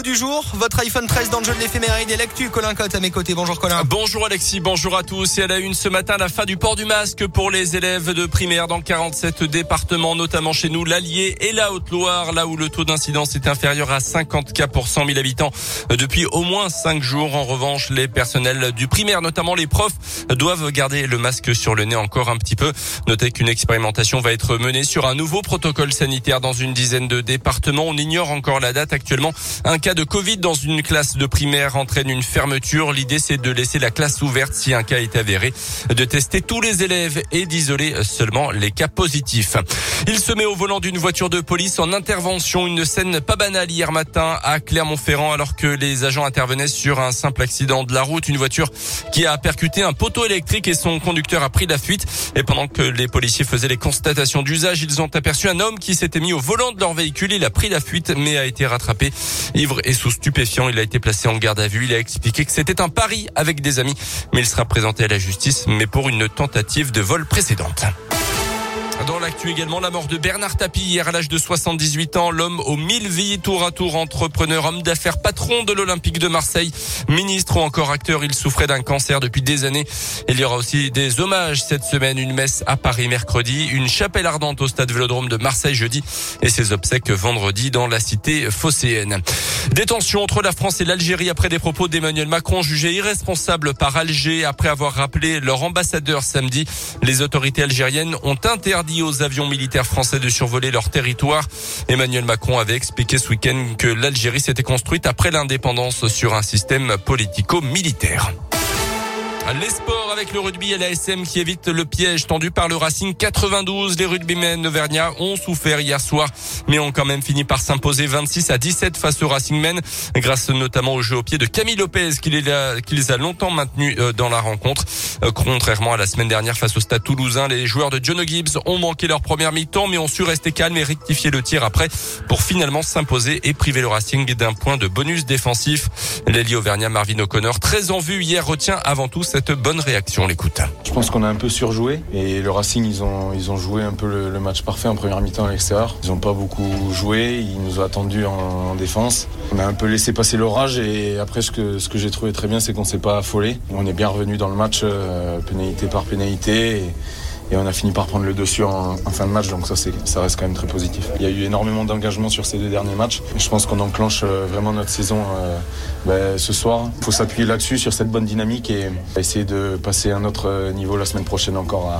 du jour, votre iPhone 13 dans le jeu de l'éphéméride et l'actu. Colin à mes côtés. Bonjour Colin. Bonjour Alexis, bonjour à tous. Et à la une ce matin, la fin du port du masque pour les élèves de primaire dans 47 départements, notamment chez nous, l'Allier et la Haute-Loire, là où le taux d'incidence est inférieur à 50 cas pour 100 000 habitants depuis au moins 5 jours. En revanche, les personnels du primaire, notamment les profs, doivent garder le masque sur le nez encore un petit peu. Notez qu'une expérimentation va être menée sur un nouveau protocole sanitaire dans une dizaine de départements. On ignore encore la date actuellement. Un cas de Covid dans une classe de primaire entraîne une fermeture. L'idée, c'est de laisser la classe ouverte si un cas est avéré, de tester tous les élèves et d'isoler seulement les cas positifs. Il se met au volant d'une voiture de police en intervention. Une scène pas banale hier matin à Clermont-Ferrand alors que les agents intervenaient sur un simple accident de la route. Une voiture qui a percuté un poteau électrique et son conducteur a pris la fuite. Et pendant que les policiers faisaient les constatations d'usage, ils ont aperçu un homme qui s'était mis au volant de leur véhicule. Il a pris la fuite mais a été rattrapé et sous stupéfiant. Il a été placé en garde à vue. Il a expliqué que c'était un pari avec des amis, mais il sera présenté à la justice, mais pour une tentative de vol précédente. Dans l'actu également, la mort de Bernard Tapie hier à l'âge de 78 ans, l'homme aux mille vies, tour à tour entrepreneur, homme d'affaires, patron de l'Olympique de Marseille, ministre ou encore acteur, il souffrait d'un cancer depuis des années. Il y aura aussi des hommages cette semaine, une messe à Paris mercredi, une chapelle ardente au stade Vélodrome de Marseille jeudi et ses obsèques vendredi dans la cité phocéenne. Détention entre la France et l'Algérie après des propos d'Emmanuel Macron jugé irresponsable par Alger après avoir rappelé leur ambassadeur samedi. Les autorités algériennes ont interdit aux avions militaires français de survoler leur territoire. Emmanuel Macron avait expliqué ce week-end que l'Algérie s'était construite après l'indépendance sur un système politico-militaire. Les sports avec le rugby et la SM qui évite le piège tendu par le Racing 92. Les rugbymen auvergnats ont souffert hier soir, mais ont quand même fini par s'imposer 26 à 17 face au Racing Men, grâce notamment au jeu au pied de Camille Lopez qui les a, qui les a longtemps maintenus euh, dans la rencontre. Euh, contrairement à la semaine dernière face au Stade Toulousain, les joueurs de John Gibbs ont manqué leur première mi-temps, mais ont su rester calmes et rectifier le tir après pour finalement s'imposer et priver le Racing d'un point de bonus défensif. L'ailier auvergnat Marvin O'Connor, très en vue hier, retient avant tout cette bonne réaction. L'écoute. Je pense qu'on a un peu surjoué et le Racing, ils ont, ils ont joué un peu le, match parfait en première mi-temps à l'extérieur. Ils n'ont pas beaucoup joué, ils nous ont attendus en, en, défense. On a un peu laissé passer l'orage et après ce que, j'ai trouvé très bien, c'est qu'on s'est pas affolé. On est bien revenu dans le match, euh, pénalité par pénalité. Et on a fini par prendre le dessus en, fin de match, donc ça, ça reste quand même très positif. Il y a eu énormément d'engagement sur ces deux derniers matchs. Je pense qu'on enclenche euh, vraiment notre saison euh, ben, ce soir. Il faut s'appuyer là-dessus, sur cette bonne dynamique et essayer de passer à un autre niveau la semaine prochaine encore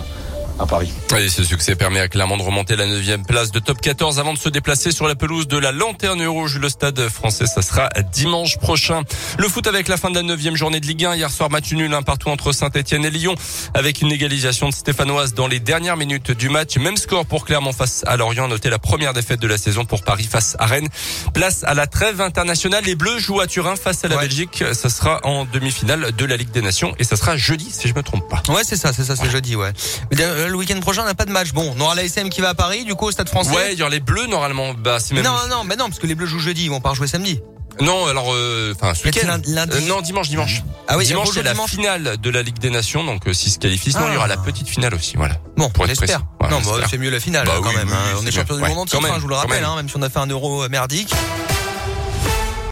à Paris. Et ce succès permet à Clermont de remonter la 9 place de top 14 avant de se déplacer sur la pelouse de la Lanterne Rouge. Le stade français, ça sera dimanche prochain. Le foot avec la fin de la 9 journée de Ligue 1. Hier soir, match nul un partout entre Saint-Etienne et Lyon avec une égalisation de Stéphanoise dans les dernières minutes du match. Même score pour Clermont face à Lorient. Notez la première défaite de la saison pour Paris face à Rennes. Place à la trêve internationale. Les Bleus jouent à Turin face à la ouais. Belgique. Ça sera en demi-finale de la Ligue des Nations et ça sera jeudi si je me trompe pas. Ouais, c'est ça, c'est ça, c'est jeudi, ouais. Mais le week-end prochain, on n'a pas de match. Bon, on aura la SM qui va à Paris, du coup, au Stade français. Ouais, il y aura les Bleus, normalement. Bah, c'est même... Non, non, mais non, parce que les Bleus jouent jeudi, ils vont pas rejouer samedi. Non, alors, enfin, euh, ce week-end. Lundi. Euh, non, dimanche, dimanche. Ah oui, dimanche, c'est la dimanche. finale de la Ligue des Nations, donc euh, s'ils se qualifient, sinon Ah. il y aura la petite finale aussi, voilà. Bon, Pour on être espère. Ouais, non, on bah, c'est mieux la finale Bah quand oui, même. oui, hein. on est champion du monde Ouais, en titre, quand hein, je vous le rappelle, même. hein, même si on a fait un euro merdique.